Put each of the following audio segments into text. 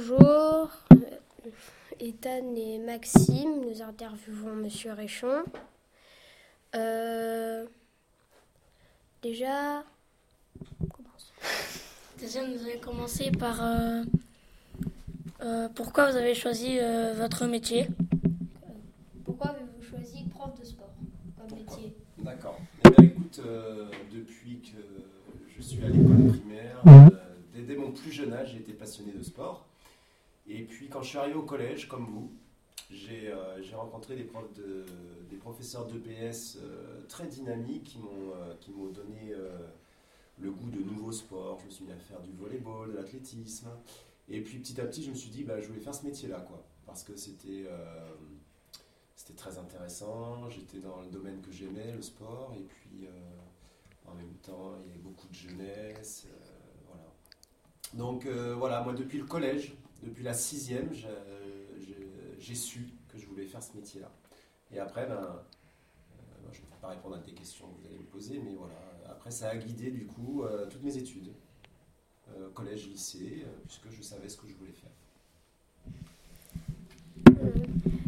bonjour. Ethan et Maxime, nous interviewons Monsieur Réchon. Euh, déjà, commence. Déjà, nous allons commencer par euh, euh, pourquoi vous avez choisi euh, votre métier? Pourquoi avez-vous choisi prof de sport comme Pourquoi? métier? D'accord. Eh bien, écoute, euh, depuis que je suis à l'école primaire, euh, dès, dès mon plus jeune âge, j'ai été passionné de sport. Et puis, quand je suis arrivé au collège, comme vous, j'ai euh, rencontré des, profs de, des professeurs d'EPS euh, très dynamiques qui m'ont euh, donné euh, le goût de nouveaux sports. Je me suis mis à faire du volleyball, de l'athlétisme. Et puis, petit à petit, je me suis dit, bah, je voulais faire ce métier-là, quoi. Parce que c'était. euh, c'était très intéressant, j'étais dans le domaine que j'aimais, le sport, et puis euh, en même temps, il y avait beaucoup de jeunesse. voilà. Donc voilà, moi depuis le collège, depuis la sixième, j'ai- su que je voulais faire ce métier-là. Et après, ben, euh, je ne peux pas répondre à tes questions que vous allez me poser, mais voilà, après ça a guidé du coup euh, toutes mes études, Euh, collège, lycée, puisque je savais ce que je voulais faire.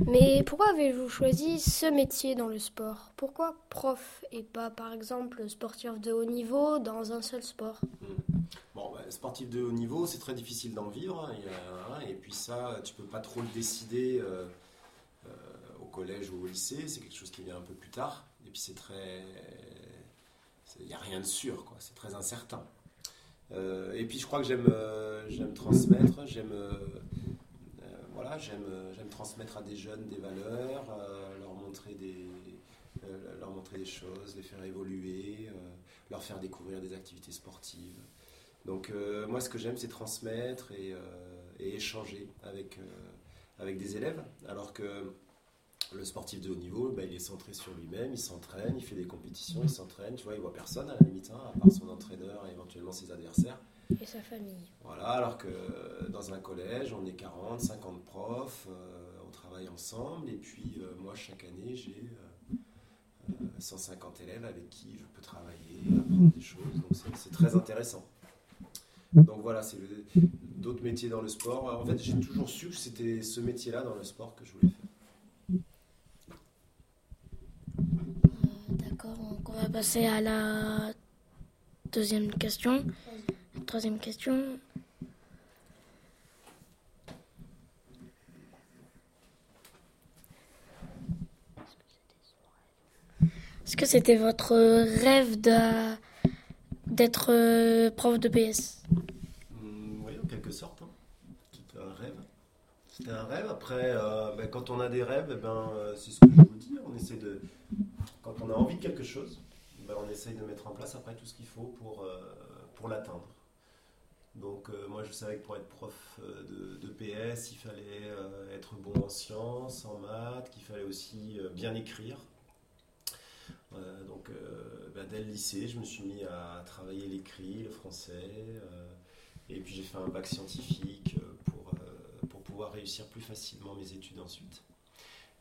Mais pourquoi avez-vous choisi ce métier dans le sport? Pourquoi prof et pas par exemple sportif de haut niveau dans un seul sport? Bah, sportif de haut niveau, c'est très difficile d'en vivre. hein, a- hein, et puis ça, tu peux pas trop le décider euh, euh, au collège ou au lycée. C'est quelque chose qui vient un peu plus tard. Et puis c'est très... Il n'y a rien de sûr. C'est très incertain. Euh, et puis je crois que j'aime euh, transmettre, j'aime euh, euh, euh, transmettre à des jeunes des valeurs, euh, leur montrer des euh, choses, les faire évoluer, euh, leur faire découvrir des activités sportives. Donc euh, moi ce que j'aime c'est transmettre et, euh, et échanger avec, euh, avec des élèves. Alors que le sportif de haut niveau ben, il est centré sur lui-même, il s'entraîne, il fait des compétitions, il s'entraîne, tu vois, il voit personne à la limite, hein, à part son entraîneur et éventuellement ses adversaires. et sa famille. Voilà, alors que dans un collège, on est 40, 50 profs, euh, on travaille ensemble, et puis euh, moi, chaque année, j'ai euh, euh, 150 élèves avec qui je peux travailler, apprendre des choses, donc c'est très intéressant. Donc voilà, c'est d'autres métiers dans le sport. En fait, j'ai toujours su que c'était ce métier-là dans le sport que je voulais faire. D'accord, donc on va passer à la deuxième question. Troisième question. Est-ce que c'était votre rêve d'être euh, prof de PS Mm, oui, en quelque sorte. hein. C'était un rêve. C'était un rêve. Après, euh, ben, quand on a des rêves, eh ben, euh, c'est ce que je vous dis. On essaie de. Quand on a envie de quelque chose, ben, on essaye de mettre en place après tout ce qu'il faut pour, euh, pour l'atteindre. Donc, moi, je savais que pour être prof de, de PS, il fallait être bon en sciences, en maths, qu'il fallait aussi bien écrire. Donc, ben, dès le lycée, je me suis mis à travailler l'écrit, le français. et puis j'ai fait un bac scientifique réussir plus facilement mes études ensuite.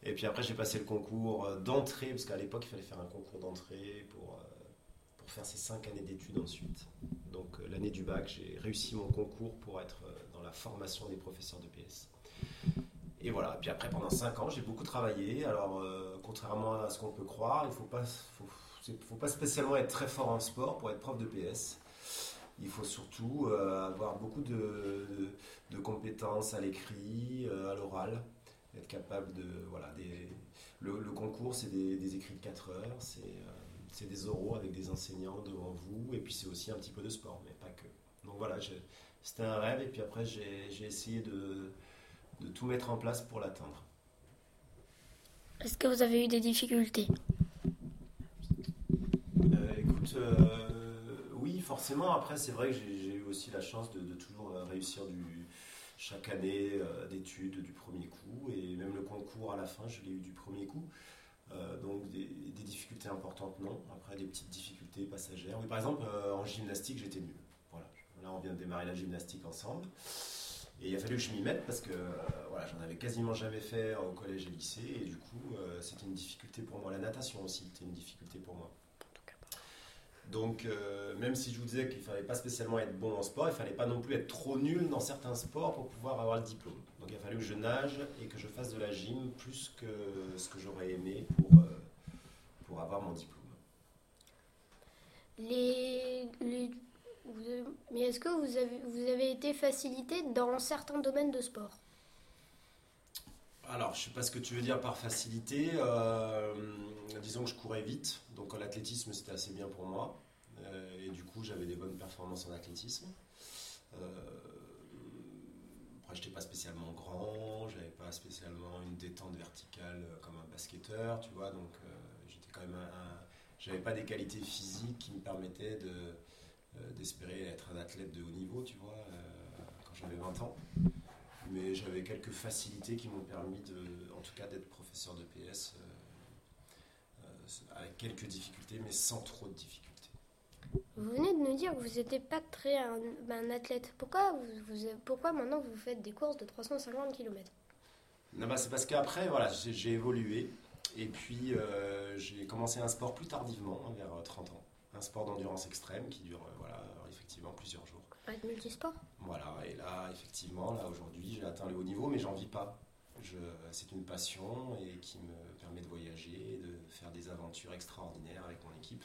Et puis après j'ai passé le concours euh, d'entrée, parce qu'à l'époque il fallait faire un concours d'entrée pour, euh, pour faire ces cinq années d'études ensuite. Donc euh, l'année du bac j'ai réussi mon concours pour être dans la formation des professeurs de PS. Et voilà, puis après pendant cinq ans j'ai beaucoup travaillé. Alors contrairement à ce qu'on peut croire, il ne faut faut, faut pas spécialement être très fort en sport pour être prof de PS. Il faut surtout euh, avoir beaucoup de, de- de compétences à l'écrit, euh, à l'oral, être capable de. Voilà, des, le, le concours, c'est des, des écrits de 4 heures, c'est euh, c'est des oraux avec des enseignants devant vous, et puis c'est aussi un petit peu de sport, mais pas que. Donc voilà, c'était un rêve, et puis après, j'ai essayé de, de tout mettre en place pour l'atteindre. Est-ce que vous avez eu des difficultés? Euh, écoute, euh, forcément. Après, c'est vrai que j'ai eu aussi la chance de, toujours euh, réussir chaque année euh, d'études du premier coup. Et même le concours à la fin, je l'ai eu du premier coup. Euh, donc des, difficultés importantes, non. Après, des petites difficultés passagères. Oui, par exemple, en gymnastique, j'étais nul. Voilà. Là, on vient de démarrer la gymnastique ensemble. Et il a fallu que je m'y mette parce que voilà, j'en avais quasiment jamais fait au collège et lycée. Et du coup, c'était une difficulté pour moi. La natation aussi, c'était une difficulté pour moi. Donc, euh, même si je vous disais qu'il ne fallait pas spécialement être bon en sport, il ne fallait pas non plus être trop nul dans certains sports pour pouvoir avoir le diplôme. Donc, il a fallu que je nage et que je fasse de la gym plus que ce que j'aurais aimé pour, euh, pour avoir mon diplôme. Les, mais est-ce que vous avez, vous avez été facilité dans certains domaines de sport? Alors, je sais pas ce que tu veux dire par facilité. Euh, disons que je courais vite, donc l'athlétisme c'était assez bien pour moi. Euh, et du coup, j'avais des bonnes performances en athlétisme. Euh, après, j'étais pas spécialement grand, j'avais pas spécialement une détente verticale comme un basketteur, tu vois. Donc, j'étais quand même un, j'avais pas des qualités physiques qui me permettaient de d'espérer être un athlète de haut niveau, tu vois, quand j'avais 20 ans mais j'avais quelques facilités qui m'ont permis de, en tout cas, d'être professeur de PS euh, euh, avec quelques difficultés, mais sans trop de difficultés. Vous venez de nous dire que vous n'étiez pas très un, un athlète. Pourquoi, vous, vous- pourquoi maintenant vous faites des courses de 350 km Non, bah, c'est parce qu'après, voilà, j'ai, évolué et puis euh, j'ai commencé un sport plus tardivement, vers 30 ans. Un sport d'endurance extrême qui dure, euh, voilà, effectivement, plusieurs jours. Être multisport Voilà, et là, effectivement, là aujourd'hui, j'ai atteint le haut niveau, mais j'en vis pas. Je, c'est une passion et qui me permet de voyager, de faire des aventures extraordinaires avec mon équipe.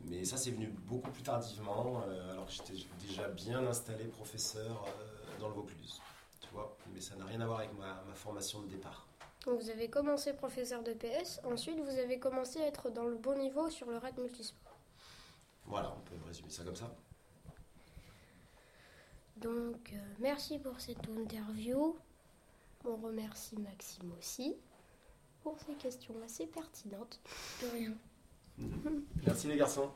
Mais ça, c'est venu beaucoup plus tardivement, euh, alors que j'étais déjà bien installé professeur euh, dans le Vaucluse. Tu vois, mais ça n'a rien à voir avec ma, ma formation de départ. Donc vous avez commencé professeur de PS, ensuite vous avez commencé à être dans le bon niveau sur le raid multisport. Voilà, on peut résumer ça comme ça. Donc, euh, merci pour cette interview. On remercie Maxime aussi pour ces questions assez pertinentes. De rien. Merci les garçons.